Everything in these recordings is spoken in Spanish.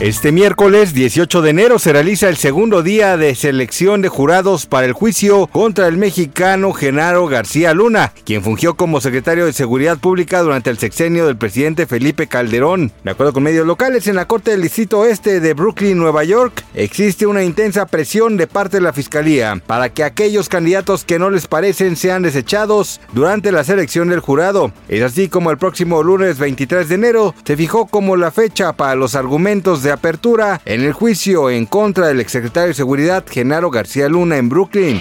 Este miércoles 18 de enero se realiza el segundo día de selección de jurados para el juicio contra el mexicano Genaro García Luna, quien fungió como secretario de Seguridad Pública durante el sexenio del presidente Felipe Calderón. De acuerdo con medios locales, en la Corte del Distrito Oeste de Brooklyn, Nueva York, existe una intensa presión de parte de la Fiscalía para que aquellos candidatos que no les parecen sean desechados durante la selección del jurado. Es así como el próximo lunes 23 de enero se fijó como la fecha para los argumentos de apertura en el juicio en contra del exsecretario de Seguridad Genaro García Luna en Brooklyn.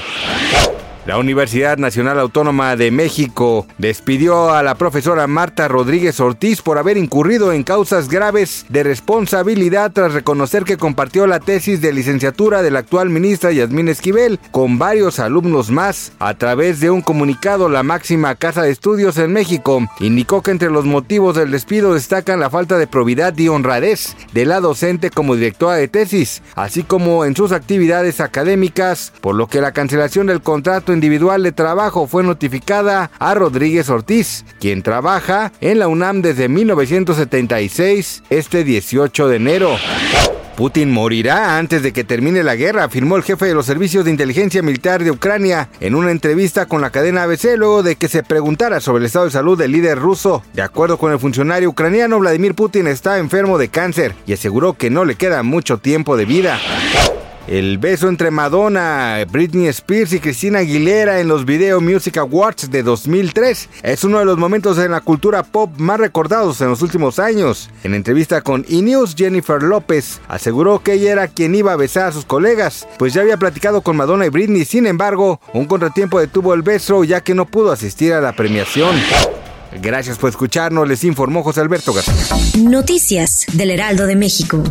La Universidad Nacional Autónoma de México despidió a la profesora Marta Rodríguez Ortiz por haber incurrido en causas graves de responsabilidad tras reconocer que compartió la tesis de licenciatura de la actual ministra Yasmín Esquivel con varios alumnos más. A través de un comunicado, la máxima casa de estudios en México indicó que entre los motivos del despido destacan la falta de probidad y honradez de la docente como directora de tesis, así como en sus actividades académicas, por lo que la cancelación del contrato individual de trabajo fue notificada a Rodríguez Ortiz, quien trabaja en la UNAM desde 1976, este 18 de enero. Putin morirá antes de que termine la guerra, afirmó el jefe de los servicios de inteligencia militar de Ucrania en una entrevista con la cadena ABC luego de que se preguntara sobre el estado de salud del líder ruso. De acuerdo con el funcionario ucraniano, Vladimir Putin está enfermo de cáncer y aseguró que no le queda mucho tiempo de vida. El beso entre Madonna, Britney Spears y Christina Aguilera en los Video Music Awards de 2003 es uno de los momentos en la cultura pop más recordados en los últimos años. En entrevista con E! News, Jennifer López aseguró que ella era quien iba a besar a sus colegas, pues ya había platicado con Madonna y Britney, sin embargo, un contratiempo detuvo el beso ya que no pudo asistir a la premiación. Gracias por escucharnos, les informó José Alberto García. Noticias del Heraldo de México.